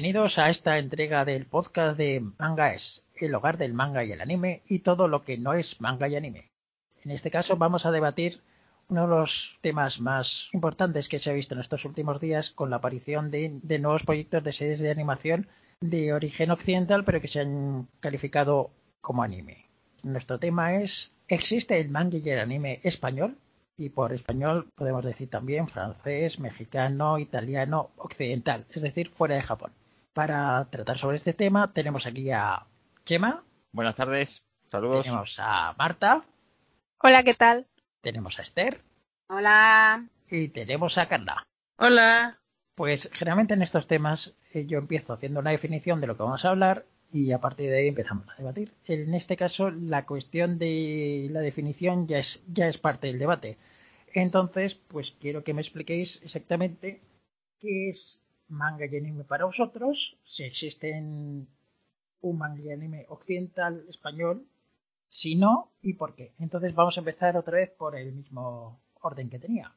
Bienvenidos a esta entrega del podcast de Manga es, el hogar del manga y el anime y todo lo que no es manga y anime. En este caso vamos a debatir uno de los temas más importantes que se ha visto en estos últimos días con la aparición de, nuevos proyectos de series de animación de origen occidental pero que se han calificado como anime. Nuestro tema es ¿existe el manga y el anime español? y por español podemos decir también francés, mexicano, italiano, occidental, es decir, fuera de Japón. Para tratar sobre este tema tenemos aquí a Chema. Buenas tardes, saludos. Tenemos a Marta. Hola, ¿qué tal? Tenemos a Esther. Hola. Y tenemos a Carla. Hola. Pues generalmente en estos temas eh, yo empiezo haciendo una definición de lo que vamos a hablar y a partir de ahí empezamos a debatir. En este caso, la cuestión de la definición ya es, ya es parte del debate. Entonces, pues quiero que me expliquéis exactamente qué es manga y anime para vosotros, si existen un manga y anime occidental español, si no, y por qué. Entonces vamos a empezar otra vez por el mismo orden que tenía.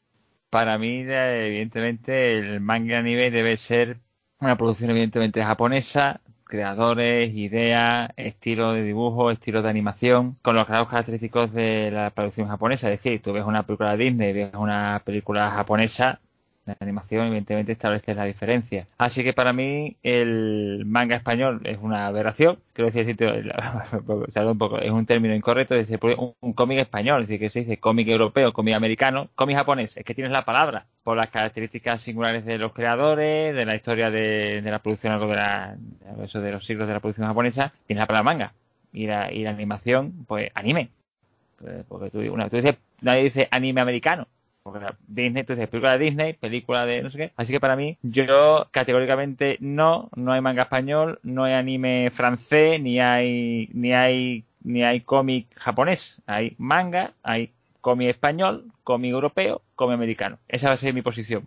Para mí, evidentemente, el manga y anime debe ser una producción evidentemente japonesa, creadores, ideas, estilo de dibujo, estilo de animación, con los rasgos característicos de la producción japonesa. Es decir, tú ves una película de Disney, ves una película japonesa, la animación evidentemente establece la diferencia. Así que para mí el manga español es una aberración. Quiero decir, un es un término incorrecto, es decir, un, cómic español, es decir, que se dice cómic europeo, cómic americano, cómic japonés, es que tienes la palabra por las características singulares de los creadores, de la historia de, la producción, algo de, eso de los siglos de la producción japonesa, tienes la palabra manga. Y la, y la animación, pues anime. Pues, porque tú, tú dices, nadie dice anime americano Disney, tú dices película de Disney, película de no sé qué. Así que para mí, yo categóricamente no, no hay manga español, no hay anime francés, ni hay, ni hay, ni hay cómic japonés. Hay manga, hay cómic español, cómic europeo, cómic americano. Esa va a ser mi posición.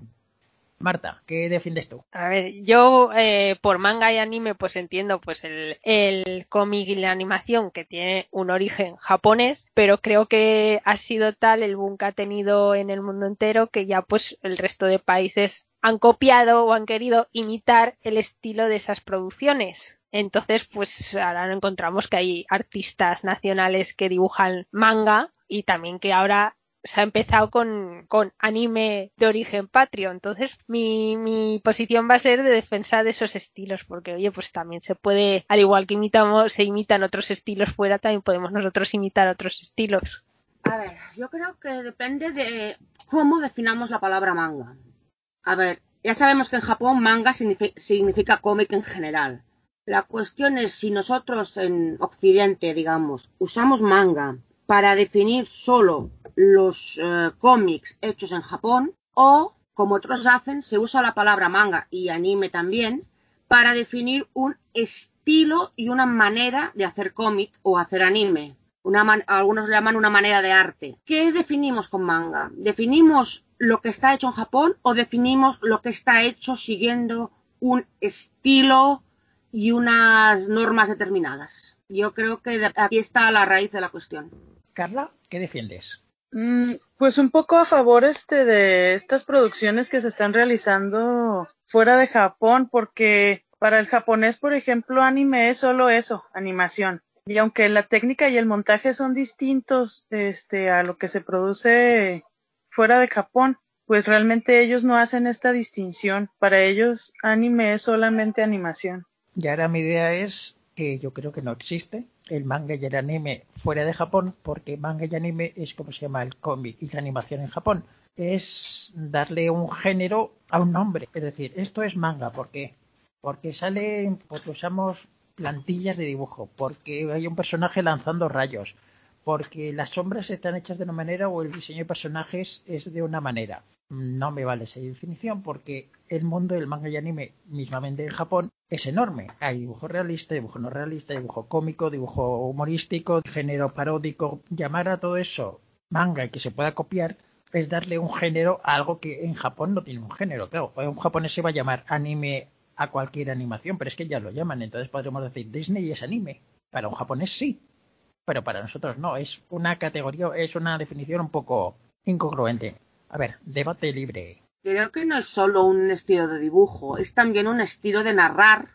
Marta, ¿qué defiendes tú? A ver, yo eh, por manga y anime pues entiendo pues el, el cómic y la animación que tiene un origen japonés, pero creo que ha sido tal el boom que ha tenido en el mundo entero que ya pues el resto de países han copiado o han querido imitar el estilo de esas producciones. Entonces, pues ahora encontramos que hay artistas nacionales que dibujan manga y también que ahora se ha empezado con, con anime de origen patrio. Entonces, mi, mi posición va a ser de defensa de esos estilos, porque oye, pues también se puede, al igual que imitamos, se imitan otros estilos fuera, también podemos nosotros imitar otros estilos. A ver, yo creo que depende de cómo definamos la palabra manga. A ver, ya sabemos que en Japón manga significa, significa cómic en general. La cuestión es si nosotros en Occidente, digamos, usamos manga para definir solo los eh, cómics hechos en Japón o, como otros hacen, se usa la palabra manga y anime también para definir un estilo y una manera de hacer cómic o hacer anime. Una algunos llaman una manera de arte. ¿Qué definimos con manga? ¿Definimos lo que está hecho en Japón o definimos lo que está hecho siguiendo un estilo y unas normas determinadas? Yo creo que aquí está la raíz de la cuestión. Carla, ¿qué defiendes? Mm, pues un poco a favor este de estas producciones que se están realizando fuera de Japón, porque para el japonés, por ejemplo, anime es solo eso, animación. Y aunque la técnica y el montaje son distintos este, a lo que se produce fuera de Japón, pues realmente ellos no hacen esta distinción. Para ellos, anime es solamente animación. Y ahora mi idea es que yo creo que no existe el manga y el anime fuera de Japón, porque manga y anime es como se llama el cómic y la animación en Japón. Es darle un género a un nombre. Es decir, esto es manga. ¿Por qué? Porque sale, porque usamos plantillas de dibujo, porque hay un personaje lanzando rayos, porque las sombras están hechas de una manera o el diseño de personajes es de una manera. No me vale esa definición porque el mundo del manga y anime, mismamente en Japón, es enorme. Hay dibujo realista, dibujo no realista, dibujo cómico, dibujo humorístico, género paródico. Llamar a todo eso manga que se pueda copiar es darle un género a algo que en Japón no tiene un género. Claro, un japonés se va a llamar anime a cualquier animación, pero es que ya lo llaman, entonces podríamos decir Disney es anime. Para un japonés sí, pero para nosotros no. Es una categoría, es una definición un poco incongruente. A ver, debate libre. creo que no es solo un estilo de dibujo, es también un estilo de narrar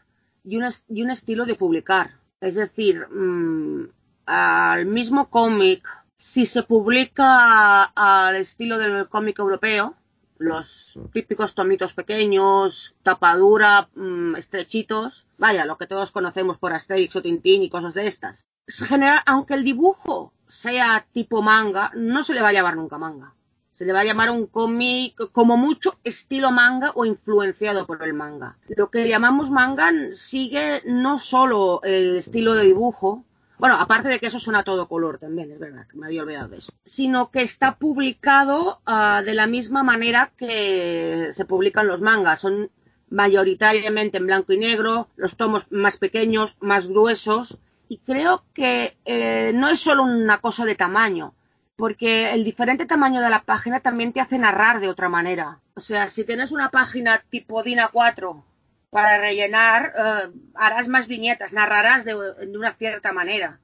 y un, y un estilo de publicar. Es decir, mmm, al mismo cómic, si se publica al estilo del cómic europeo, los típicos tomitos pequeños, tapadura, mmm, estrechitos, vaya, lo que todos conocemos por Asterix o Tintín y cosas de estas. General, aunque el dibujo sea tipo manga, no se le va a llamar nunca manga. Se le va a llamar un cómic como mucho estilo manga o influenciado por el manga. Lo que llamamos manga sigue no solo el estilo de dibujo, bueno, aparte de que eso suena a todo color también, es verdad, me había olvidado de eso. Sino que está publicado uh, de la misma manera que se publican los mangas. Son mayoritariamente en blanco y negro, los tomos más pequeños, más gruesos. Y creo que eh, no es solo una cosa de tamaño, porque el diferente tamaño de la página también te hace narrar de otra manera. O sea, si tienes una página tipo DIN A4 para rellenar, uh, harás más viñetas, narrarás de, una cierta manera.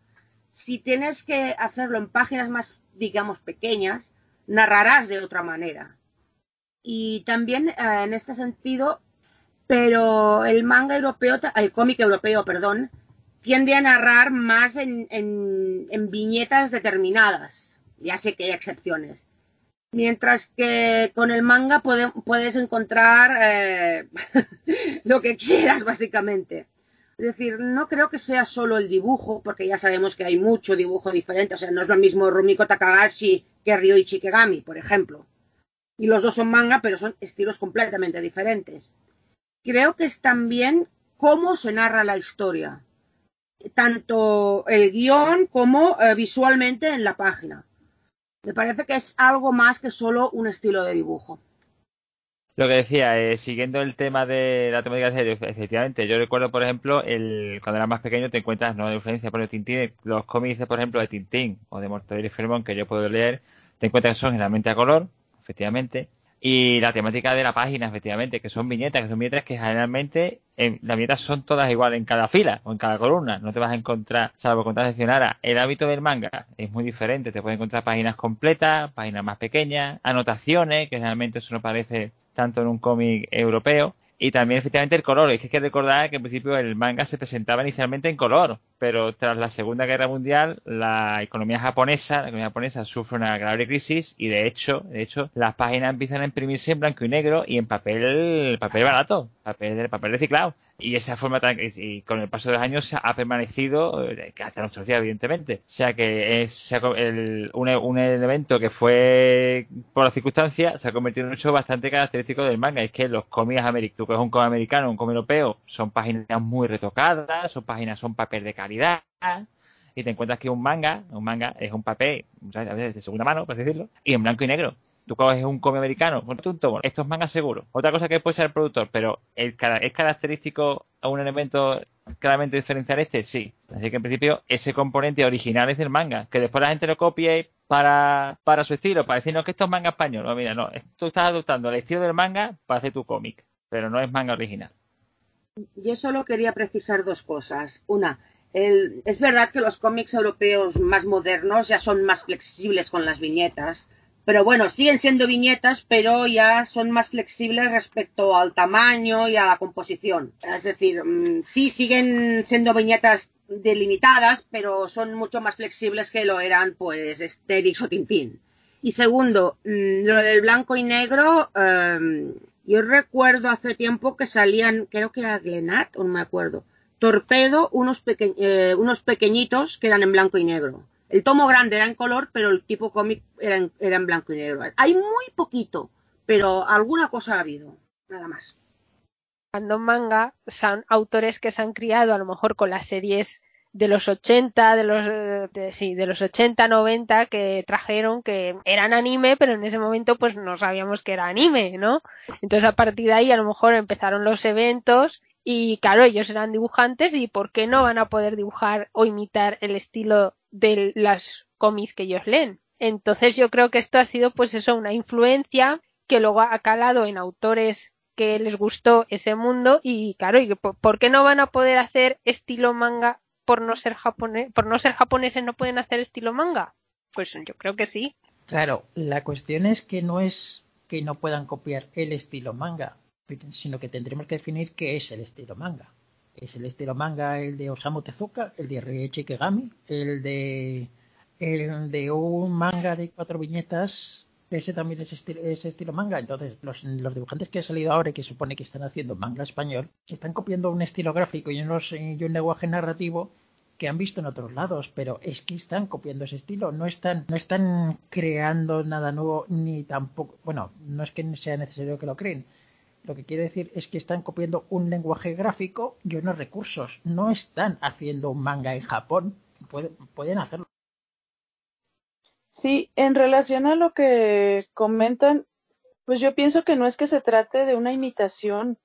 Si tienes que hacerlo en páginas más, digamos, pequeñas, narrarás de otra manera. Y también uh, en este sentido, pero el manga europeo, el cómic europeo, perdón, tiende a narrar más en, en, viñetas determinadas. Ya sé que hay excepciones Mientras que con el manga puede, puedes encontrar eh, lo que quieras, básicamente. Es decir, no creo que sea solo el dibujo, porque ya sabemos que hay mucho dibujo diferente. O sea, no es lo mismo Rumiko Takagashi que Ryoichi Kegami, por ejemplo. Y los dos son manga, pero son estilos completamente diferentes. Creo que es también cómo se narra la historia. Tanto el guion como eh, visualmente en la página. Me parece que es algo más que solo un estilo de dibujo. Lo que decía, eh, siguiendo el tema de la temática de efectivamente, yo recuerdo, por ejemplo, el, cuando era más pequeño te encuentras, no de diferencia, por el Tintín, los cómics, por ejemplo, de Tintín o de Mortadelo y Fermón que yo puedo leer, te encuentras que son generalmente a color, efectivamente, y la temática de la página, efectivamente, que son viñetas, que son viñetas que generalmente eh, las viñetas son todas iguales en cada fila o en cada columna. No te vas a encontrar, salvo contradiccionara. El hábito del manga es muy diferente. Te puedes encontrar páginas completas, páginas más pequeñas, anotaciones, que generalmente eso no aparece tanto en un cómic europeo. Y también, efectivamente, el color. Es que hay que recordar que en principio el manga se presentaba inicialmente en color, pero tras la Segunda Guerra Mundial, la economía japonesa, la economía japonesa sufre una grave crisis y de hecho, de hecho, las páginas empiezan a imprimirse en blanco y negro y en papel, papel barato, papel, papel reciclado. Y esa forma tan, y con el paso de los años ha permanecido eh, hasta nuestros días, evidentemente. O sea que es el, un, un, evento que fue por las circunstancias se ha convertido en un hecho bastante característico del manga. Es que los cómics americanos, tú que es un cómic americano, un cómic europeo, son páginas muy retocadas, son páginas, son papel de calidad y te encuentras que un manga, un manga es un papel, a veces de segunda mano, por decirlo, y en blanco y negro. Tú coges un cómic americano, ponte un tomo, esto es manga seguro. Otra cosa que puede ser el productor, pero el, es característico a un elemento claramente diferencial este, sí. Así que en principio ese componente original es del manga, que después la gente lo copie para, para su estilo, para decirnos que esto es manga español. No, mira, no, tú estás adoptando el estilo del manga para hacer tu cómic, pero no es manga original. Yo solo quería precisar dos cosas. Una, el, es verdad que los cómics europeos más modernos ya son más flexibles con las viñetas, pero bueno, siguen siendo viñetas, pero ya son más flexibles respecto al tamaño y a la composición. Es decir, mmm, sí siguen siendo viñetas delimitadas, pero son mucho más flexibles que lo eran pues Asterix o Tintín. Y segundo, mmm, lo del blanco y negro, um, yo recuerdo hace tiempo que salían, creo que era Glenat, o no me acuerdo, Torpedo, eh, unos pequeñitos que eran en blanco y negro. El tomo grande era en color, pero el tipo cómic era en, era en blanco y negro. Hay muy poquito, pero alguna cosa ha habido, nada más. Cuando manga son autores que se han criado a lo mejor con las series de los 80, de los, de, sí, de los 80, 90 que trajeron que eran anime, pero en ese momento pues no sabíamos que era anime, ¿no? Entonces a partir de ahí a lo mejor empezaron los eventos y claro, ellos eran dibujantes y ¿por qué no van a poder dibujar o imitar el estilo de las cómics que ellos leen? Entonces yo creo que esto ha sido pues eso, una influencia que luego ha calado en autores que les gustó ese mundo y claro, ¿por qué no van a poder hacer estilo manga por no ser japonés, por no ser japoneses no pueden hacer estilo manga? Pues yo creo que sí. Claro, la cuestión es que no es que no puedan copiar el estilo manga, sino que tendremos que definir qué es el estilo manga. ¿Es el estilo manga el de Osamu Tezuka, el de Reichi Kegami, el de, el de un manga de cuatro viñetas? Ese también es estilo, estilo manga. Entonces, los, los, dibujantes que han salido ahora y que supone que están haciendo manga español, están copiando un estilo gráfico y, unos, y un lenguaje narrativo que han visto en otros lados, pero es que están copiando ese estilo, no están, no están creando nada nuevo, ni tampoco, bueno, no es que sea necesario que lo creen. Lo que quiero decir es que están copiando un lenguaje gráfico y unos recursos. No están haciendo un manga en Japón. Pueden, pueden hacerlo. Sí, en relación a lo que comentan, pues yo pienso que no es que se trate de una imitación,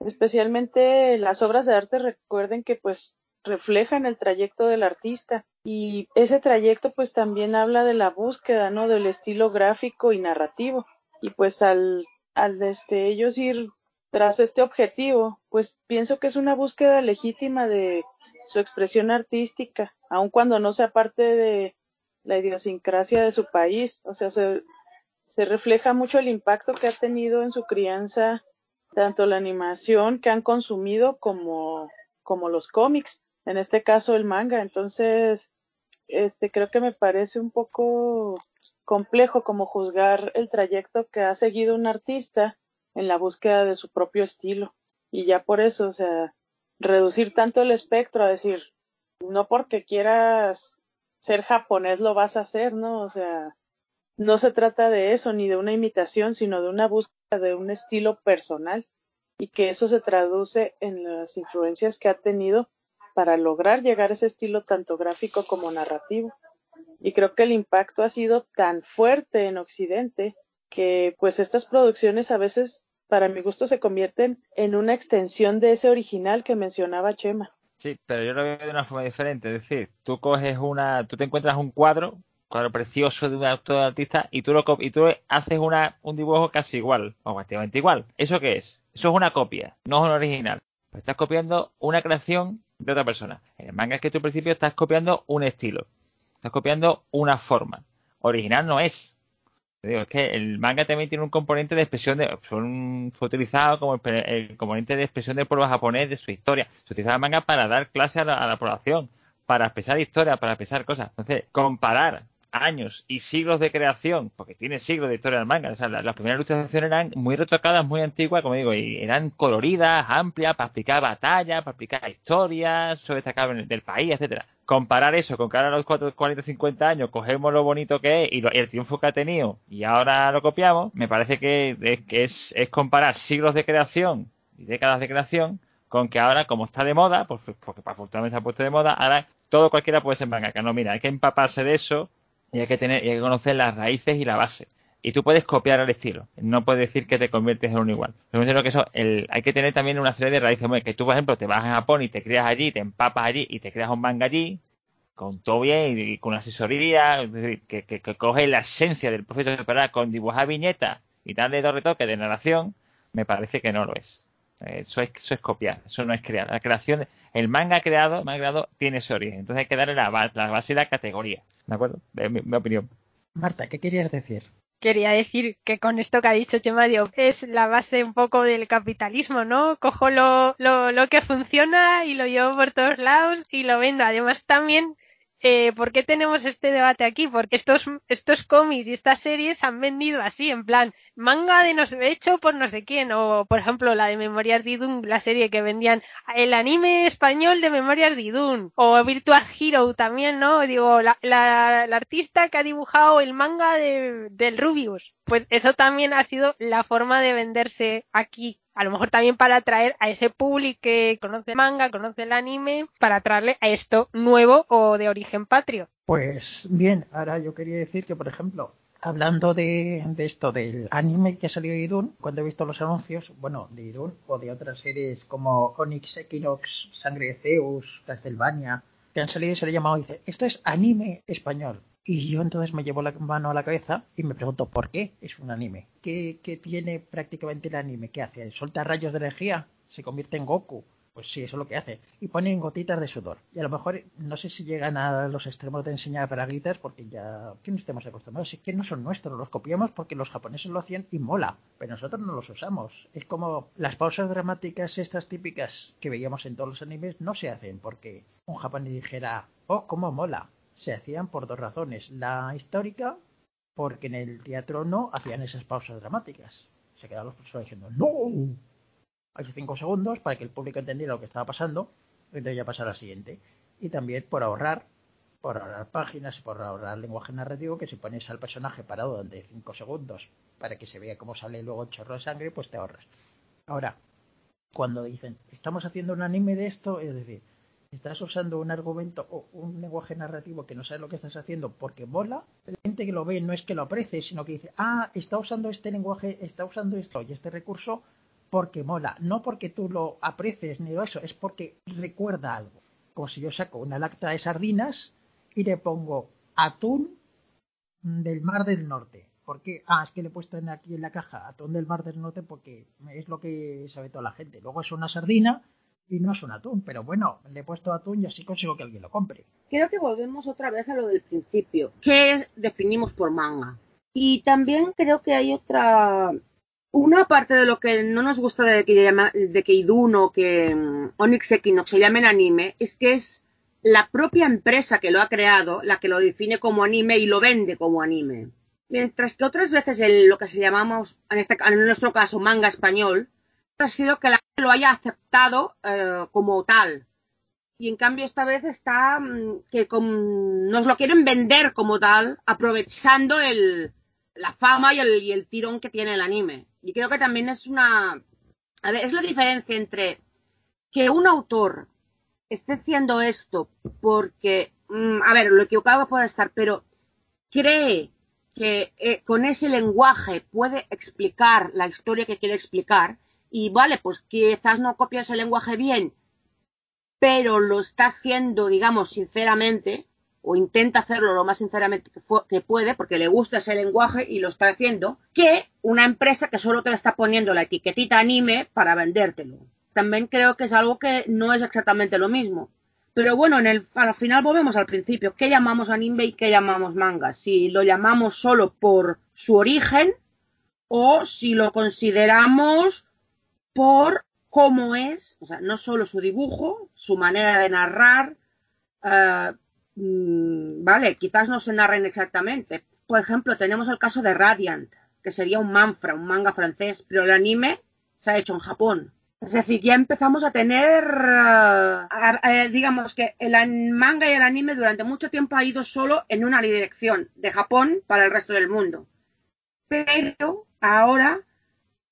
especialmente las obras de arte recuerden que pues reflejan el trayecto del artista y ese trayecto pues también habla de la búsqueda, ¿no? Del estilo gráfico y narrativo. Y pues al, al este, ellos ir tras este objetivo, pues pienso que es una búsqueda legítima de su expresión artística, aun cuando no sea parte de la idiosincrasia de su país. O sea, se, se refleja mucho el impacto que ha tenido en su crianza tanto la animación que han consumido como, como los cómics en este caso el manga. Entonces, este creo que me parece un poco complejo como juzgar el trayecto que ha seguido un artista en la búsqueda de su propio estilo. Y ya por eso, o sea, reducir tanto el espectro a decir, no porque quieras ser japonés lo vas a hacer, ¿no? O sea, no se trata de eso, ni de una imitación, sino de una búsqueda de un estilo personal y que eso se traduce en las influencias que ha tenido para lograr llegar a ese estilo tanto gráfico como narrativo. Y creo que el impacto ha sido tan fuerte en Occidente que pues estas producciones a veces para mi gusto se convierten en una extensión de ese original que mencionaba Chema. Sí, pero yo lo veo de una forma diferente. Es decir, tú coges una, tú te encuentras un cuadro, cuadro precioso de un autor artista y tú lo y tú haces una, un dibujo casi igual o prácticamente igual. ¿Eso qué es? Eso es una copia, no es un original. Pues estás copiando una creación de otra persona. En el manga es que tú al principio estás copiando un estilo, estás copiando una forma. Original no es. digo, es que el manga también tiene un componente de expresión de, fue utilizado como el, componente de expresión del pueblo japonés de su historia. Se utilizaba el manga para dar clase a la, a la población, para expresar historia, para expresar cosas. Entonces, comparar años y siglos de creación, porque tiene siglos de historia del manga. O sea, las, primeras ilustraciones eran muy retocadas, muy antiguas, como digo, y eran coloridas, amplias, para explicar batallas, para explicar historias sobre esta del país, etcétera. Comparar eso con que ahora a los 40, 50 años cogemos lo bonito que es y, el triunfo que ha tenido y ahora lo copiamos, me parece que, es, es, comparar siglos de creación y décadas de creación con que ahora, como está de moda, porque, porque afortunadamente se ha puesto de moda, ahora todo cualquiera puede ser manga. Que no, mira, hay que empaparse de eso y hay que tener, y hay que conocer las raíces y la base. Y tú puedes copiar el estilo. No puedes decir que te conviertes en un igual. Lo que eso, el, hay que tener también una serie de raíces. Que tú, por ejemplo, te vas a Japón y te creas allí, te empapas allí y te creas un manga allí, con todo bien y, con asesoría, que, que, que coge la esencia del proceso de operar con dibujar viñetas y darle dos retoques de narración, me parece que no lo es. Eso es, eso es copiar, eso no es crear. La creación, el manga creado, manga creado tiene su origen. Entonces hay que darle la, la base y la categoría. ¿De acuerdo? Es mi, opinión. Marta, ¿qué querías decir? Quería decir que con esto que ha dicho Chema es la base un poco del capitalismo, ¿no? Cojo lo, lo, lo que funciona y lo llevo por todos lados y lo vendo. Además también eh, ¿por qué tenemos este debate aquí? Porque estos, estos cómics y estas series han vendido así, en plan, manga de no sé, hecho por no sé quién, o por ejemplo la de Memorias de Idun, la serie que vendían el anime español de Memorias de Idun, o Virtual Hero también, ¿no? Digo, la, la, la artista que ha dibujado el manga de, del Rubius. Pues eso también ha sido la forma de venderse aquí a lo mejor también para atraer a ese público que conoce el manga, conoce el anime, para atraerle a esto nuevo o de origen patrio. Pues bien, ahora yo quería decir que, por ejemplo, hablando de, esto del anime que ha salido de Idun, cuando he visto los anuncios, bueno, de Idun o de otras series como Onyx Equinox, Sangre de Zeus, Castlevania, que han salido y se le ha llamado, dice, esto es anime español. Y yo entonces me llevo la mano a la cabeza y me pregunto, ¿por qué es un anime? ¿Qué, tiene prácticamente el anime? ¿Qué hace? ¿Solta rayos de energía? ¿Se convierte en Goku? Pues sí, eso es lo que hace. Y ponen gotitas de sudor. Y a lo mejor, no sé si llegan a los extremos de enseñar braguitas, porque ya que no estemos acostumbrados. Es que no son nuestros, los copiamos porque los japoneses lo hacían y mola. Pero nosotros no los usamos. Es como las pausas dramáticas estas típicas que veíamos en todos los animes no se hacen porque un japonés dijera, oh, cómo mola. Se hacían por dos razones. La histórica, porque en el teatro no hacían esas pausas dramáticas. Se quedaban los profesores diciendo, no, hace cinco segundos para que el público entendiera lo que estaba pasando, entonces ya pasa a la siguiente. Y también por ahorrar, por ahorrar páginas y por ahorrar lenguaje narrativo, que si pones al personaje parado durante cinco segundos para que se vea cómo sale luego el chorro de sangre, pues te ahorras. Ahora, cuando dicen, estamos haciendo un anime de esto, es decir, estás usando un argumento o un lenguaje narrativo que no sabes lo que estás haciendo porque mola, la gente que lo ve no es que lo aprecie, sino que dice, ah, está usando este lenguaje, está usando esto y este recurso porque mola, no porque tú lo aprecies ni eso, es porque recuerda algo. Como si yo saco una lacta de sardinas y le pongo atún del Mar del Norte. ¿Por qué? Ah, es que le he puesto aquí en la caja atún del Mar del Norte porque es lo que sabe toda la gente. Luego es una sardina y no es un atún, pero bueno, le he puesto atún y así consigo que alguien lo compre. Creo que volvemos otra vez a lo del principio. ¿Qué definimos por manga? Y también creo que hay otra una parte de lo que no nos gusta de que, llama, de que Idun o que um, Onyx Equinox se llamen anime es que es la propia empresa que lo ha creado la que lo define como anime y lo vende como anime. Mientras que otras veces el, lo que se llamamos, en, este, en nuestro caso, manga español, ha sido que lo haya aceptado eh, como tal. Y en cambio esta vez está um, que nos lo quieren vender como tal, aprovechando el, la fama y el, y el tirón que tiene el anime. Y creo que también es una... A ver, es la diferencia entre que un autor esté haciendo esto porque, mm, a ver, lo equivocado puede estar, pero cree que eh, con ese lenguaje puede explicar la historia que quiere explicar y vale, pues quizás no copia ese lenguaje bien, pero lo está haciendo, digamos, sinceramente, o intenta hacerlo lo más sinceramente que, puede, porque le gusta ese lenguaje y lo está haciendo, que una empresa que solo te está poniendo la etiquetita anime para vendértelo. También creo que es algo que no es exactamente lo mismo. Pero bueno, en el, al final volvemos al principio. ¿Qué llamamos anime y qué llamamos manga? Si lo llamamos solo por su origen o si lo consideramos por cómo es, o sea, no solo su dibujo, su manera de narrar, uh, Mm, vale, quizás no se narren exactamente. Por ejemplo, tenemos el caso de Radiant, que sería un manfra, un manga francés, pero el anime se ha hecho en Japón. Es decir, ya empezamos a tener, eh, digamos que el manga y el anime durante mucho tiempo ha ido solo en una dirección, de Japón para el resto del mundo. Pero ahora,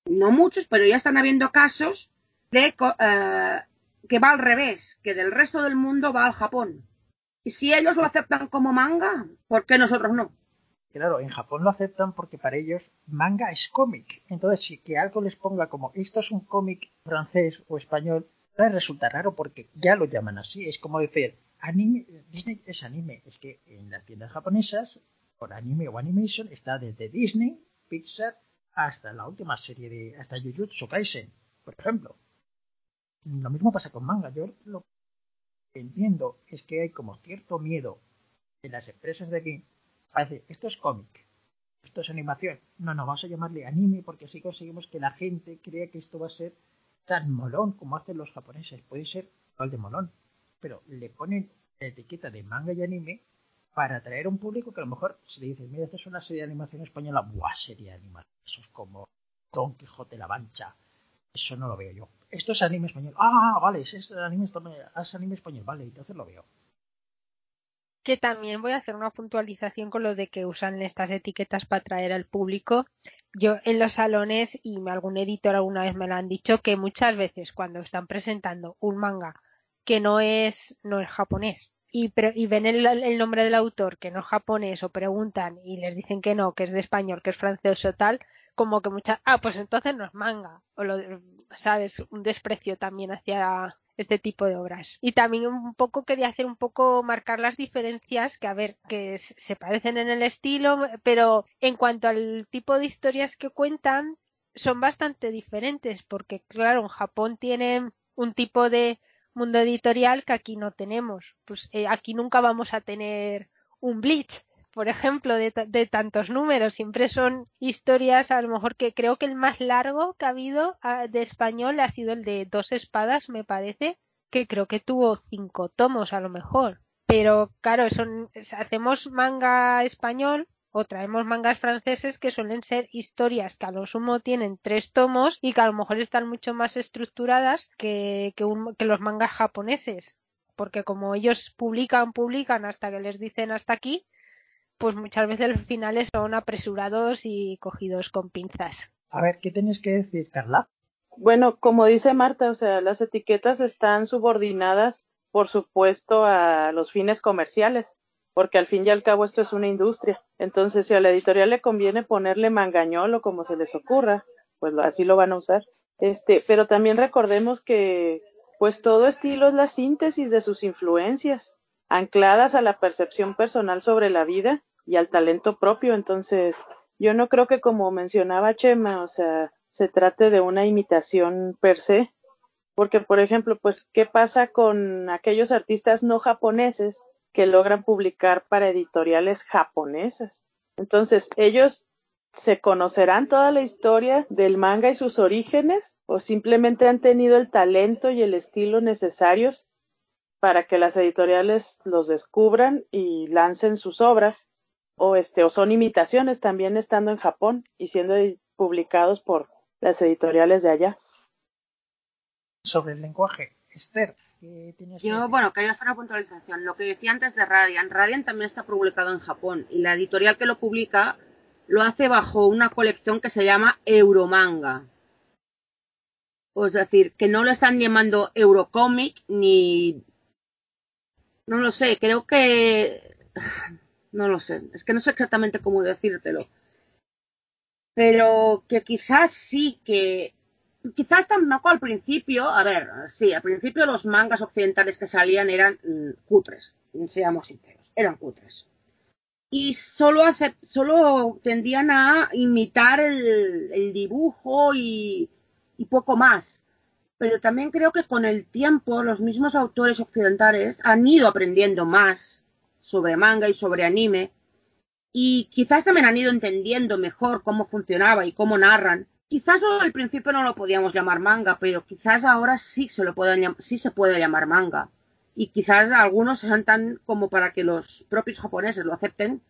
no muchos, pero ya están habiendo casos de eh, que va al revés, que del resto del mundo va al Japón. Y si ellos lo aceptan como manga, ¿por qué nosotros no? Claro, en Japón lo aceptan porque para ellos manga es cómic. Entonces, si que algo les ponga como esto es un cómic francés o español, les resulta raro porque ya lo llaman así. Es como decir, anime, Disney es anime. Es que en las tiendas japonesas, por anime o animation, está desde Disney, Pixar, hasta la última serie de, hasta Jujutsu Kaisen, por ejemplo. Lo mismo pasa con manga. Yo lo entiendo es que hay como cierto miedo en las empresas de aquí a esto es cómic, esto es animación. No, no, vamos a llamarle anime porque así conseguimos que la gente crea que esto va a ser tan molón como hacen los japoneses. Puede ser igual de molón, pero le ponen la etiqueta de manga y anime para atraer un público que a lo mejor se le dice, mira, esta es una serie de animación española, ¡buah, serie de animación! Eso es como Don Quijote la Mancha. Eso no lo veo yo esto es anime español. Ah, vale, es anime, es anime español, vale, entonces lo veo. Que también voy a hacer una puntualización con lo de que usan estas etiquetas para atraer al público. Yo en los salones, y algún editor alguna vez me lo han dicho, que muchas veces cuando están presentando un manga que no es, no es japonés, y, y, ven el, el, nombre del autor que no es japonés o preguntan y les dicen que no, que es de español, que es francés o tal, como que muchas, ah, pues entonces no es manga, o lo, sabes, un desprecio también hacia este tipo de obras. Y también un poco quería hacer un poco marcar las diferencias que, a ver, que se parecen en el estilo, pero en cuanto al tipo de historias que cuentan, son bastante diferentes, porque claro, en Japón tienen un tipo de mundo editorial que aquí no tenemos. Pues eh, aquí nunca vamos a tener un Bleach, por ejemplo, de, de, tantos números. Siempre son historias, a lo mejor que creo que el más largo que ha habido ah, de español ha sido el de Dos Espadas, me parece, que creo que tuvo cinco tomos a lo mejor. Pero claro, son, hacemos manga español o traemos mangas franceses que suelen ser historias que a lo sumo tienen tres tomos y que a lo mejor están mucho más estructuradas que, que, un, que los mangas japoneses. Porque como ellos publican, publican hasta que les dicen hasta aquí, pues muchas veces los finales son apresurados y cogidos con pinzas. A ver, ¿qué tienes que decir, Carla? Bueno, como dice Marta, o sea, las etiquetas están subordinadas, por supuesto, a los fines comerciales porque al fin y al cabo esto es una industria. Entonces, si a la editorial le conviene ponerle mangañol o como se les ocurra, pues así lo van a usar. Este, pero también recordemos que pues todo estilo es la síntesis de sus influencias, ancladas a la percepción personal sobre la vida y al talento propio. Entonces, yo no creo que como mencionaba Chema, o sea, se trate de una imitación per se, porque por ejemplo, pues, ¿qué pasa con aquellos artistas no japoneses que logran publicar para editoriales japonesas. Entonces, ellos se conocerán toda la historia del manga y sus orígenes o simplemente han tenido el talento y el estilo necesarios para que las editoriales los descubran y lancen sus obras o este o son imitaciones también estando en Japón y siendo publicados por las editoriales de allá. Sobre el lenguaje, Esther, yo, bueno, quería hacer una puntualización. Lo que decía antes de Radiant, Radiant también está publicado en Japón y la editorial que lo publica lo hace bajo una colección que se llama Euromanga. Es decir, que no lo están llamando Eurocomic ni... No lo sé, creo que... No lo sé, es que no sé exactamente cómo decírtelo. Pero que quizás sí que quizás tampoco al principio, a ver, sí, al principio los mangas occidentales que salían eran mm, cutres, seamos sinceros, eran cutres. Y solo, solo tendían a imitar el, dibujo y, y poco más. Pero también creo que con el tiempo los mismos autores occidentales han ido aprendiendo más sobre manga y sobre anime y quizás también han ido entendiendo mejor cómo funcionaba y cómo narran Quizás al principio no lo podíamos llamar manga, pero quizás ahora sí se lo pueden, sí se puede llamar manga. Y quizás algunos sean tan como para que los propios japoneses lo acepten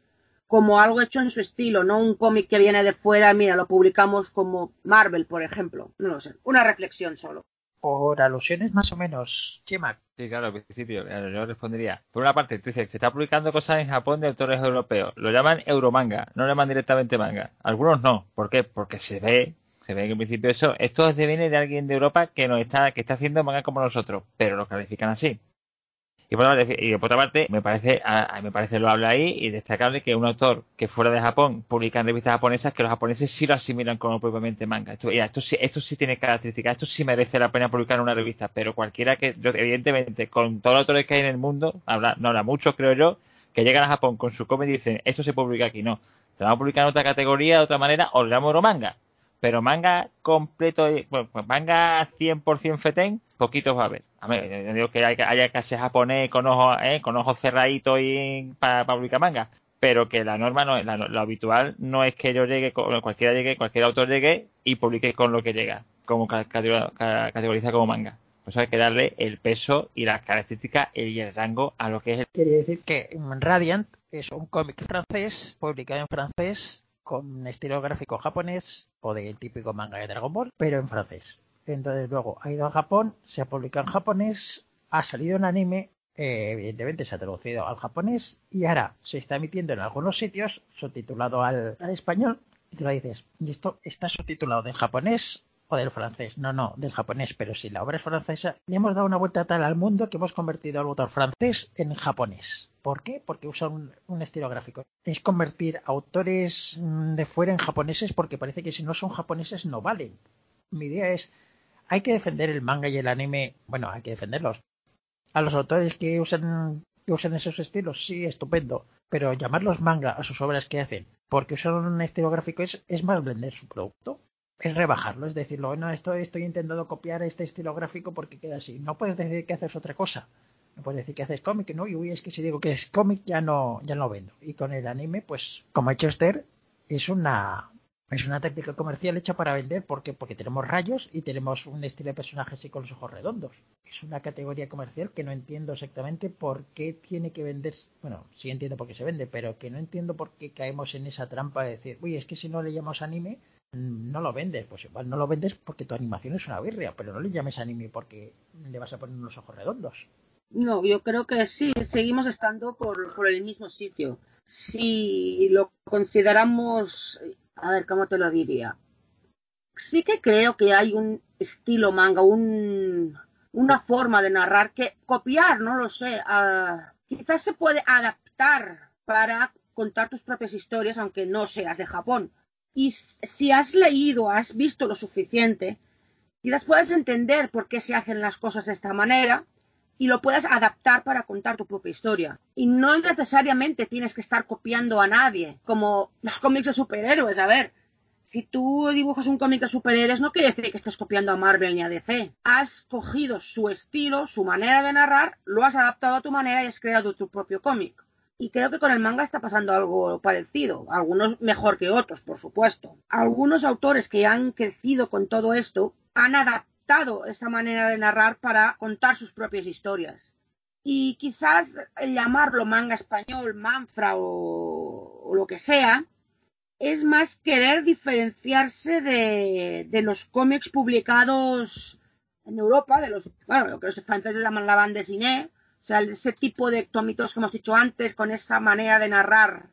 como algo hecho en su estilo, no un cómic que viene de fuera, mira, lo publicamos como Marvel, por ejemplo. No lo sé, una reflexión solo. Por alusiones más o menos, Chema. Sí, claro, al principio yo respondería. Por una parte, tú dices, se está publicando cosas en Japón de autores europeos. Lo llaman Euromanga, no lo llaman directamente manga. Algunos no. ¿Por qué? Porque se ve se ve que en principio eso, esto viene de alguien de Europa que nos está, que está haciendo manga como nosotros, pero lo califican así. Y por, otra parte, me parece, a, me parece lo habla ahí y destacable que un autor que fuera de Japón publica en revistas japonesas que los japoneses sí lo asimilan como propiamente manga. Esto, esto sí, esto sí tiene características, esto sí merece la pena publicar en una revista, pero cualquiera que, evidentemente, con todos los autores que hay en el mundo, habla, no habrá muchos creo yo, que llegan a Japón con su cómic y dicen, esto se publica aquí, no. Te vamos a publicar en otra categoría, de otra manera, o le damos manga pero manga completo, bueno, pues manga 100% fetén, poquitos va a haber. A ver, yo digo que haya que ser japonés con ojos, eh, con ojos cerraditos y para publicar manga, pero que la norma no es, lo habitual no es que yo llegue, cualquiera llegue, cualquier autor llegue y publique con lo que llega, como categoriza como manga. Pues hay que darle el peso y las características y el rango a lo que es el... Quería decir que Radiant es un cómic francés, publicado en francés, con estilo gráfico japonés o del típico manga de Dragon Ball, pero en francés. Entonces luego ha ido a Japón, se ha publicado en japonés, ha salido en anime, eh, evidentemente se ha traducido al japonés y ahora se está emitiendo en algunos sitios subtitulado al, español y te lo dices, y esto está subtitulado en japonés o del francés, no, no, del japonés, pero si la obra es francesa, le hemos dado una vuelta tal al mundo que hemos convertido al autor francés en japonés. ¿Por qué? Porque usa un, estilo gráfico. Es convertir autores mm, de fuera en japoneses porque parece que si no son japoneses no valen. Mi idea es, hay que defender el manga y el anime, bueno, hay que defenderlos. A los autores que usan que usan esos estilos, sí, estupendo, pero llamarlos manga a sus obras que hacen porque usan un estilo gráfico es, es más vender su producto es rebajarlo, es decirlo, bueno, esto estoy intentando copiar este estilo gráfico porque queda así. No puedes decir que haces otra cosa. No puedes decir que haces cómic, no, y uy, es que si digo que es cómic ya no, ya no vendo. Y con el anime, pues, como ha hecho Esther, es una, es una técnica comercial hecha para vender porque, porque tenemos rayos y tenemos un estilo de personaje así con los ojos redondos. Es una categoría comercial que no entiendo exactamente por qué tiene que vender. Bueno, sí entiendo por qué se vende, pero que no entiendo por qué caemos en esa trampa de decir, uy, es que si no le llamamos anime, no lo vendes. Pues igual no lo vendes porque tu animación es una birria, pero no le llames anime porque le vas a poner unos ojos redondos. No, yo creo que sí, seguimos estando por, por el mismo sitio. Si lo consideramos, a ver, ¿cómo te lo diría? Sí que creo que hay un estilo manga, un, una forma de narrar que copiar, no lo sé, uh, quizás se puede adaptar para contar tus propias historias, aunque no seas de Japón. Y si has leído, has visto lo suficiente, quizás puedes entender por qué se hacen las cosas de esta manera y lo puedas adaptar para contar tu propia historia. Y no necesariamente tienes que estar copiando a nadie, como los cómics de superhéroes. A ver, si tú dibujas un cómic de superhéroes, no quiere decir que estés copiando a Marvel ni a DC. Has cogido su estilo, su manera de narrar, lo has adaptado a tu manera y has creado tu propio cómic. Y creo que con el manga está pasando algo parecido, algunos mejor que otros, por supuesto. Algunos autores que han crecido con todo esto han adaptado esa manera de narrar para contar sus propias historias. Y quizás llamarlo manga español, manfra o, lo que sea, es más querer diferenciarse de, de, los cómics publicados en Europa, de los, bueno, lo que los franceses llaman la bande dessinée, sea, ese tipo de cómics que hemos dicho antes, con esa manera de narrar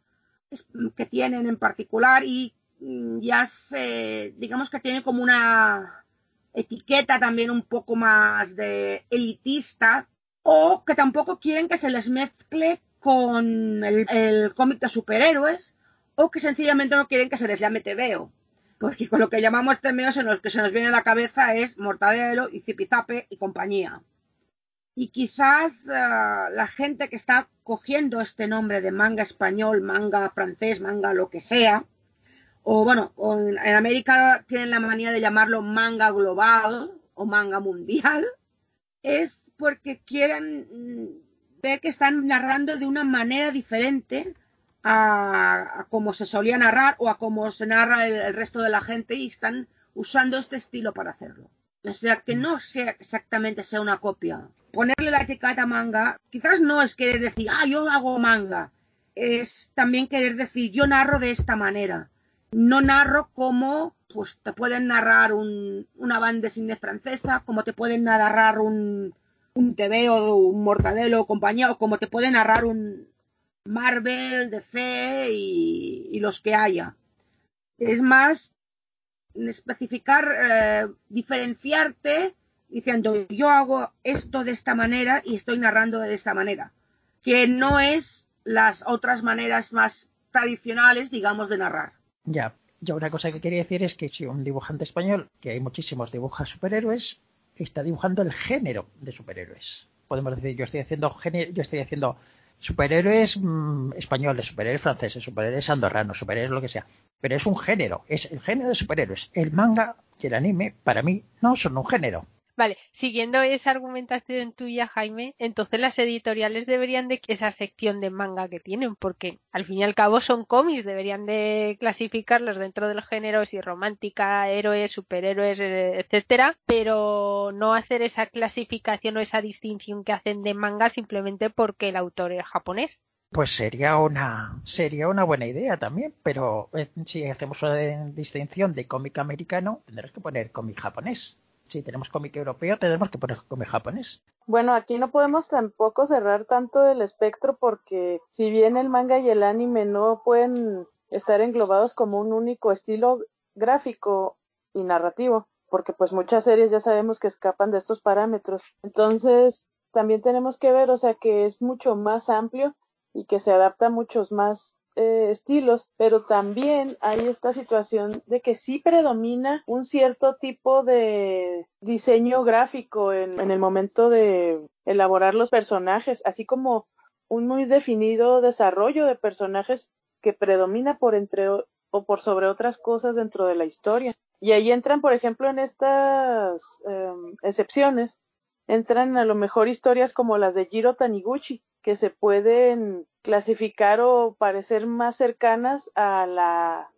que tienen en particular y mm, ya se, digamos que tiene como una, etiqueta también un poco más de elitista o que tampoco quieren que se les mezcle con el, cómic de superhéroes o que sencillamente no quieren que se les llame TVO. Porque con lo que llamamos TVO en que se nos viene a la cabeza es Mortadelo y Zipizape y compañía. Y quizás uh, la gente que está cogiendo este nombre de manga español, manga francés, manga lo que sea, o bueno, en, América tienen la manía de llamarlo manga global o manga mundial, es porque quieren mm, ver que están narrando de una manera diferente a, como se solía narrar o a como se narra el, resto de la gente y están usando este estilo para hacerlo. O sea, que no sea exactamente sea una copia. Ponerle la etiqueta manga, quizás no es querer decir, ah, yo hago manga. Es también querer decir, yo narro de esta manera no narro como pues te pueden narrar un, una banda de cine francesa, como te pueden narrar un, un TV o un Mortadelo o compañía, o como te pueden narrar un Marvel, DC y, y los que haya. Es más especificar, eh, diferenciarte diciendo yo hago esto de esta manera y estoy narrando de esta manera, que no es las otras maneras más tradicionales, digamos, de narrar. Ya, yo una cosa que quería decir es que si un dibujante español, que hay muchísimos dibuja superhéroes, está dibujando el género de superhéroes. Podemos decir, yo estoy haciendo yo estoy haciendo superhéroes mmm, españoles, superhéroes franceses, superhéroes andorranos, superhéroes lo que sea. Pero es un género, es el género de superhéroes. El manga y el anime, para mí, no son un género. Vale, siguiendo esa argumentación tuya, Jaime, entonces las editoriales deberían de esa sección de manga que tienen, porque al fin y al cabo son cómics, deberían de clasificarlos dentro del género, si romántica, héroes, superhéroes, eh, etcétera, pero no hacer esa clasificación o esa distinción que hacen de manga simplemente porque el autor es japonés. Pues sería una sería una buena idea también, pero eh, si hacemos una distinción de cómic americano, tendrás que poner cómic japonés si tenemos cómic europeo, tenemos que poner cómic japonés. Bueno, aquí no podemos tampoco cerrar tanto el espectro porque si bien el manga y el anime no pueden estar englobados como un único estilo gráfico y narrativo, porque pues muchas series ya sabemos que escapan de estos parámetros. Entonces, también tenemos que ver, o sea, que es mucho más amplio y que se adapta a muchos más eh, estilos, pero también hay esta situación de que sí predomina un cierto tipo de diseño gráfico en, el momento de elaborar los personajes, así como un muy definido desarrollo de personajes que predomina por entre o por sobre otras cosas dentro de la historia. Y ahí entran, por ejemplo, en estas em, excepciones, entran a lo mejor historias como las de Jiro Taniguchi, que se pueden clasificar o parecer más cercanas a la,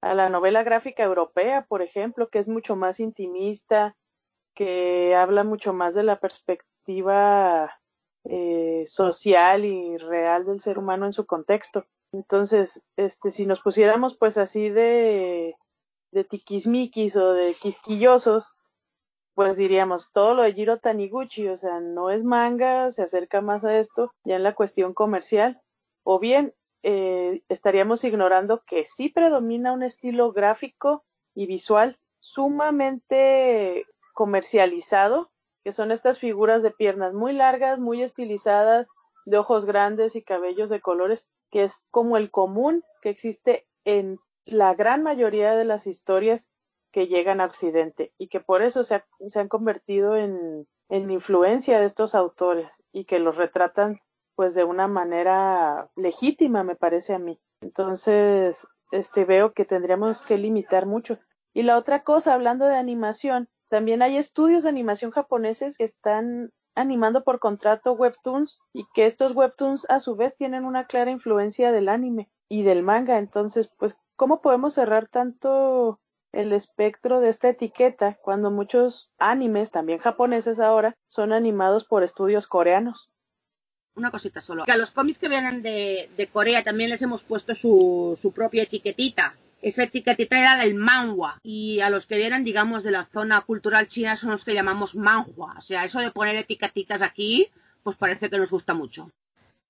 a la novela gráfica europea, por ejemplo, que es mucho más intimista, que habla mucho más de la perspectiva eh, social y real del ser humano en su contexto. Entonces, este, si nos pusiéramos pues así de, de tiquismiquis o de quisquillosos, pues diríamos todo lo de Jiro Taniguchi, o sea, no es manga, se acerca más a esto ya en la cuestión comercial, o bien eh, estaríamos ignorando que sí predomina un estilo gráfico y visual sumamente comercializado, que son estas figuras de piernas muy largas, muy estilizadas, de ojos grandes y cabellos de colores, que es como el común que existe en la gran mayoría de las historias que llegan a Occidente y que por eso se, han convertido en, en influencia de estos autores y que los retratan pues de una manera legítima me parece a mí. Entonces, este veo que tendríamos que limitar mucho. Y la otra cosa, hablando de animación, también hay estudios de animación japoneses que están animando por contrato webtoons y que estos webtoons a su vez tienen una clara influencia del anime y del manga. Entonces, pues, ¿cómo podemos cerrar tanto el espectro de esta etiqueta cuando muchos animes, también japoneses ahora, son animados por estudios coreanos? Una cosita solo. Que a los cómics que vienen de, Corea también les hemos puesto su, su propia etiquetita. Esa etiquetita era el manhua y a los que vienen digamos de la zona cultural china son los que llamamos manhua. O sea eso de poner etiquetitas aquí pues parece que nos gusta mucho.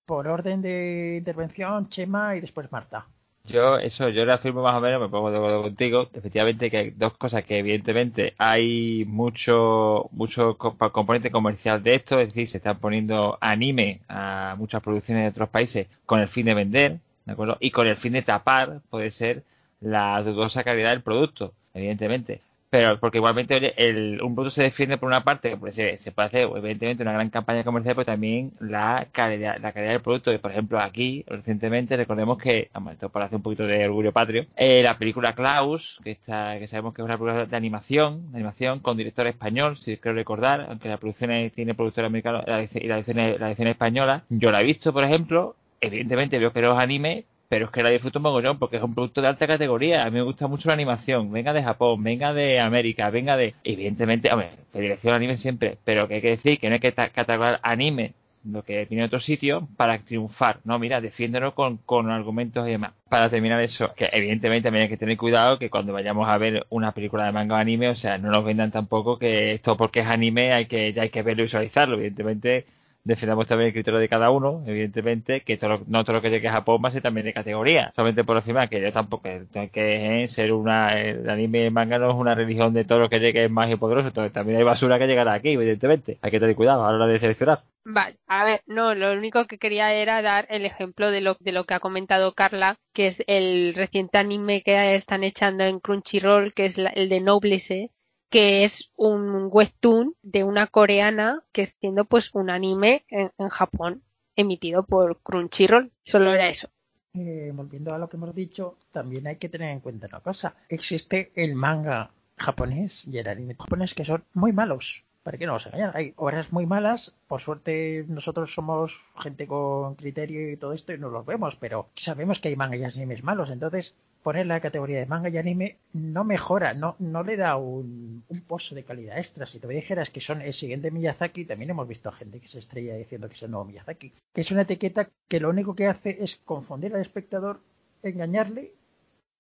Por orden de intervención Chema y después Marta yo, eso, yo le afirmo más o menos, me pongo de acuerdo contigo. Efectivamente, que hay dos cosas que, evidentemente, hay mucho, mucho componente comercial de esto, es decir, se están poniendo anime a muchas producciones de otros países con el fin de vender, ¿de acuerdo? Y con el fin de tapar, puede ser, la dudosa calidad del producto, evidentemente pero porque igualmente oye, el, un producto se defiende por una parte, pues se, se, puede hacer evidentemente una gran campaña comercial, pero también la calidad, la calidad del producto. Por ejemplo, aquí, recientemente, recordemos que, vamos, esto para hacer un poquito de orgullo patrio, eh, la película Klaus, que está, que sabemos que es una película de animación, de animación con director español, si creo recordar, aunque la producción tiene productor americano y la edición, la edición española, yo la he visto, por ejemplo, evidentemente veo que los anime, pero es que la disfruto mogollón porque es un producto de alta categoría. A mí me gusta mucho la animación, venga de Japón, venga de América, venga de. Evidentemente, hombre, Federación Anime siempre, pero que hay que decir que no hay que catalogar anime lo que tiene otro sitio para triunfar. No, mira, defiéndelo con, con argumentos y demás. Para terminar eso, que evidentemente también hay que tener cuidado que cuando vayamos a ver una película de manga o anime, o sea, no nos vendan tampoco que esto porque es anime hay que, ya hay que verlo y visualizarlo. Evidentemente, defendamos también el criterio de cada uno, evidentemente, que todo no todo lo que llegue a Japón va también de categoría. Solamente por encima, que yo tampoco, que, que ser una, el anime manga no es una religión de todo lo que llegue es más y poderoso, entonces también hay basura que llegará aquí, evidentemente. Hay que tener cuidado a la hora de seleccionar. Vale, a ver, no, lo único que quería era dar el ejemplo de lo, de lo que ha comentado Carla, que es el reciente anime que están echando en Crunchyroll, que es el de Noblesse, que es un webtoon de una coreana que es siendo pues un anime en, Japón emitido por Crunchyroll. Solo era eso. Eh, volviendo a lo que hemos dicho, también hay que tener en cuenta una cosa. Existe el manga japonés y el anime japonés que son muy malos. ¿Para qué no nos engañar? Hay obras muy malas. Por suerte nosotros somos gente con criterio y todo esto y no los vemos, pero sabemos que hay manga y animes malos. Entonces poner la categoría de manga y anime no mejora, no, no le da un, un pozo de calidad extra. Si te dijeras que son el siguiente Miyazaki, también hemos visto gente que se estrella diciendo que es el nuevo Miyazaki. Que es una etiqueta que lo único que hace es confundir al espectador, engañarle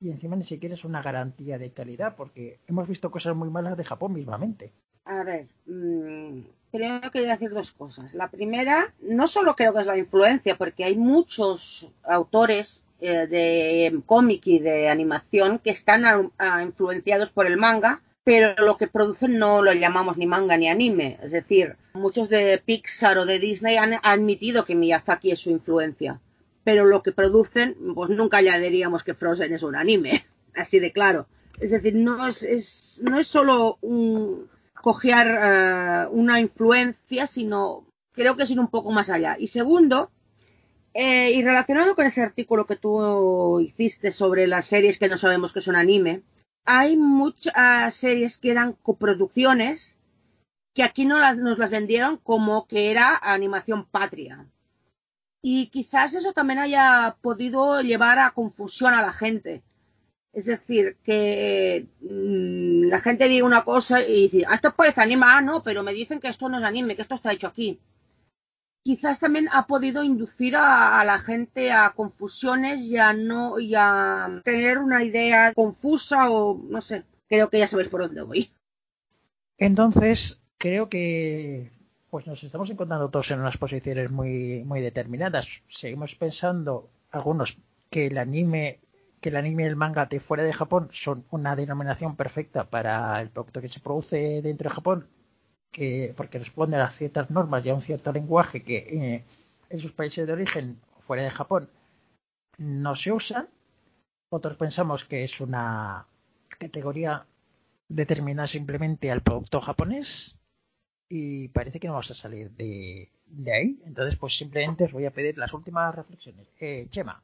y encima ni siquiera es una garantía de calidad, porque hemos visto cosas muy malas de Japón mismamente. A ver, mmm, primero quería decir dos cosas. La primera, no solo creo que es la influencia, porque hay muchos autores eh, de cómic y de animación que están influenciados por el manga, pero lo que producen no lo llamamos ni manga ni anime. Es decir, muchos de Pixar o de Disney han admitido que Miyazaki es su influencia, pero lo que producen, pues nunca ya diríamos que Frozen es un anime, así de claro. Es decir, no es, no es solo cojear eh, una influencia, sino creo que es ir un poco más allá. Y segundo, eh, y relacionado con ese artículo que tú hiciste sobre las series que no sabemos que son anime, hay muchas series que eran coproducciones que aquí no las, nos las vendieron como que era animación patria. Y quizás eso también haya podido llevar a confusión a la gente. Es decir, que mmm, la gente diga una cosa y dice, ah, esto parece anime, ah, no, pero me dicen que esto no es anime, que esto está hecho aquí. Quizás también ha podido inducir a, la gente a confusiones y a no, y a tener una idea confusa o no sé. Creo que ya sabéis por dónde voy. Entonces, creo que pues nos estamos encontrando todos en unas posiciones muy, muy determinadas. Seguimos pensando, algunos, que el anime que el anime y el manga de fuera de Japón son una denominación perfecta para el producto que se produce dentro de Japón, que porque responde a ciertas normas y a un cierto lenguaje que eh, en sus países de origen, fuera de Japón, no se usan. Otros pensamos que es una categoría determinada simplemente al producto japonés y parece que no vamos a salir de, de ahí. Entonces, pues simplemente os voy a pedir las últimas reflexiones. Eh, Chema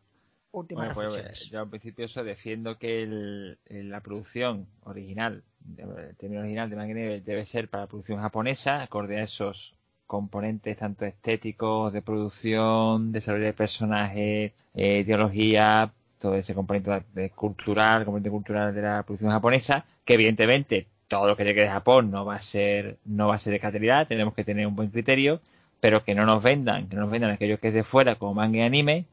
últimas Bueno, pues, yo al principio eso defiendo que el- la producción original, el término original de anime debe ser para la producción japonesa, acorde a esos componentes tanto estéticos, de producción, desarrollo de personajes, eh, ideología, todo ese componente de cultural, componente cultural de la producción japonesa, que evidentemente todo lo que llegue de Japón no va a ser, no va a ser de calidad, tenemos que tener un buen criterio, pero que no nos vendan, que no nos vendan aquello que es de fuera como manga y anime,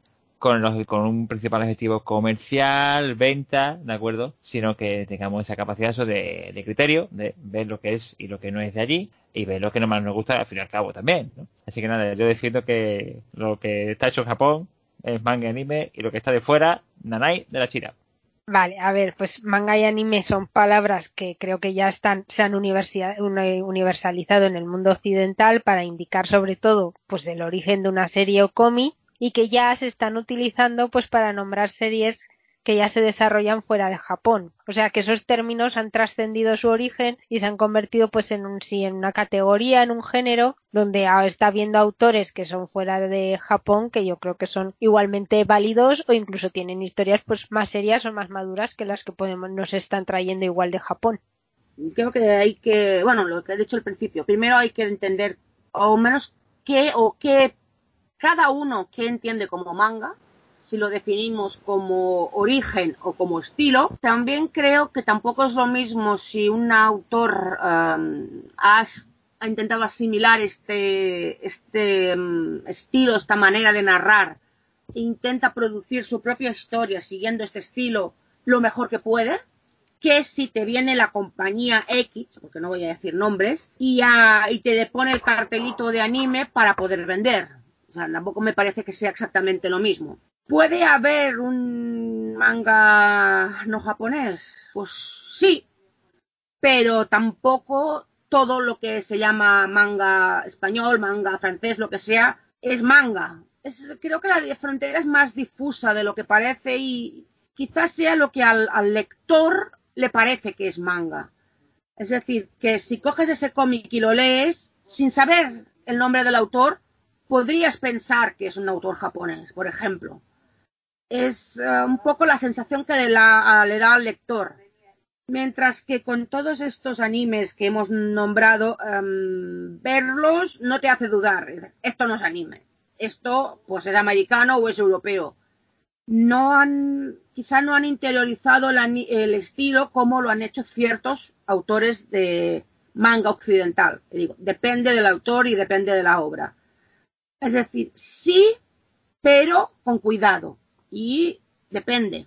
con, los, con un principal objetivo comercial, venta, ¿de acuerdo? Sino que tengamos esa capacidad de, criterio, de ver lo que es y lo que no es de allí, y ver lo que no más nos gusta al fin y al cabo también. Así que nada, yo defiendo que lo que está hecho en Japón es manga y anime, y lo que está de fuera, nanai de la china. Vale, a ver, pues manga y anime son palabras que creo que ya están, se han uni- universalizado en el mundo occidental para indicar sobre todo pues el origen de una serie o cómic y que ya se están utilizando pues para nombrar series que ya se desarrollan fuera de Japón. O sea que esos términos han trascendido su origen y se han convertido pues en un sí, en una categoría, en un género donde está habiendo autores que son fuera de Japón que yo creo que son igualmente válidos o incluso tienen historias pues más serias o más maduras que las que podemos nos están trayendo igual de Japón. Creo que hay que, bueno, lo que he dicho al principio, primero hay que entender, o menos qué o qué cada uno que entiende como manga, si lo definimos como origen o como estilo, también creo que tampoco es lo mismo si un autor um, ha, intentado asimilar este, este um, estilo, esta manera de narrar, e intenta producir su propia historia siguiendo este estilo lo mejor que puede, que si te viene la compañía X, porque no voy a decir nombres, y, y te pone el cartelito de anime para poder vender. O sea, tampoco me parece que sea exactamente lo mismo. ¿Puede haber un manga no japonés? Pues sí, pero tampoco todo lo que se llama manga español, manga francés, lo que sea, es manga. Creo que la frontera es más difusa de lo que parece y quizás sea lo que al lector le parece que es manga. Es decir, que si coges ese cómic y lo lees sin saber el nombre del autor, podrías pensar que es un autor japonés, por ejemplo. Es uh, un poco la sensación que le da al lector. Mientras que con todos estos animes que hemos nombrado, um, verlos no te hace dudar. Esto no es anime. Esto, pues, es americano o es europeo. No han, quizá no han interiorizado el estilo como lo han hecho ciertos autores de manga occidental. Depende del autor y depende de la obra. Es decir, sí, pero con cuidado. Y depende.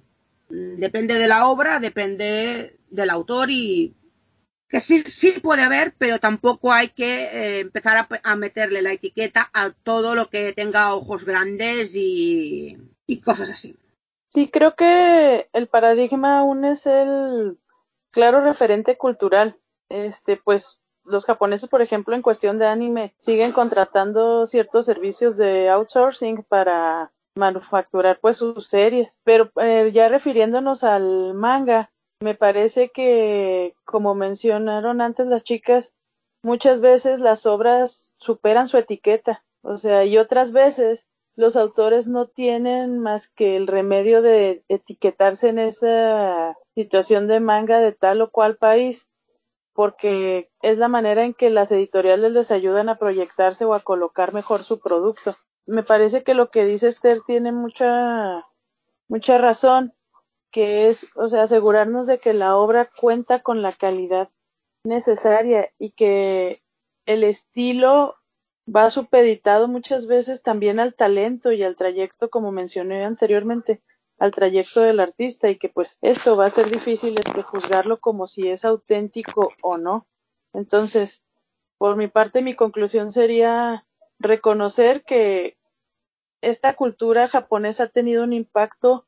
Depende de la obra, depende del autor y que sí, sí puede haber, pero tampoco hay que eh, empezar a, a, meterle la etiqueta a todo lo que tenga ojos grandes y, y cosas así. Sí, creo que el paradigma aún es el claro referente cultural. Este, pues los japoneses, por ejemplo, en cuestión de anime, siguen contratando ciertos servicios de outsourcing para manufacturar pues sus series. Pero eh, ya refiriéndonos al manga, me parece que, como mencionaron antes las chicas, muchas veces las obras superan su etiqueta. O sea, y otras veces los autores no tienen más que el remedio de etiquetarse en esa situación de manga de tal o cual país, porque es la manera en que las editoriales les ayudan a proyectarse o a colocar mejor su producto. Me parece que lo que dice Esther tiene mucha, mucha razón, que es, o sea, asegurarnos de que la obra cuenta con la calidad necesaria y que el estilo va supeditado muchas veces también al talento y al trayecto, como mencioné anteriormente, al trayecto del artista y que pues esto va a ser difícil este, juzgarlo como si es auténtico o no. Entonces, por mi parte, mi conclusión sería reconocer que esta cultura japonesa ha tenido un impacto,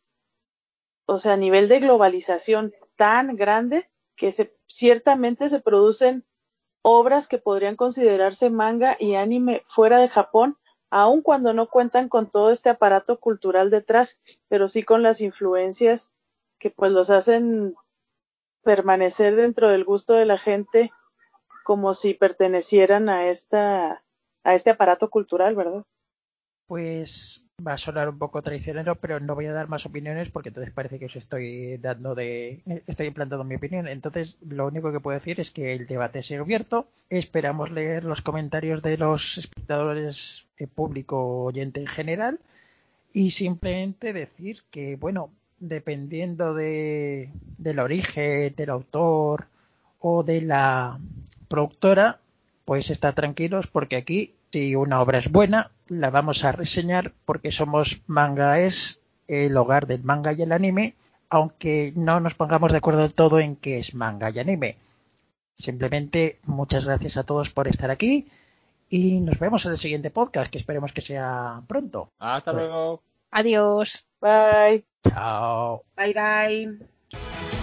o sea, a nivel de globalización tan grande que se, ciertamente se producen obras que podrían considerarse manga y anime fuera de Japón, aun cuando no cuentan con todo este aparato cultural detrás, pero sí con las influencias que pues los hacen permanecer dentro del gusto de la gente como si pertenecieran a esta a este aparato cultural, ¿verdad? Pues va a sonar un poco traicionero, pero no voy a dar más opiniones porque entonces parece que os estoy dando de, estoy implantando mi opinión. Entonces, lo único que puedo decir es que el debate sigue abierto. Esperamos leer los comentarios de los espectadores, eh, público oyente en general, y simplemente decir que, bueno, dependiendo de, del origen del autor o de la productora, pues estar tranquilos porque aquí si una obra es buena, la vamos a reseñar porque somos Manga es el hogar del manga y el anime, aunque no nos pongamos de acuerdo del todo en qué es manga y anime. Simplemente muchas gracias a todos por estar aquí y nos vemos en el siguiente podcast, que esperemos que sea pronto. Hasta luego. Adiós. Bye. Chao. Bye bye.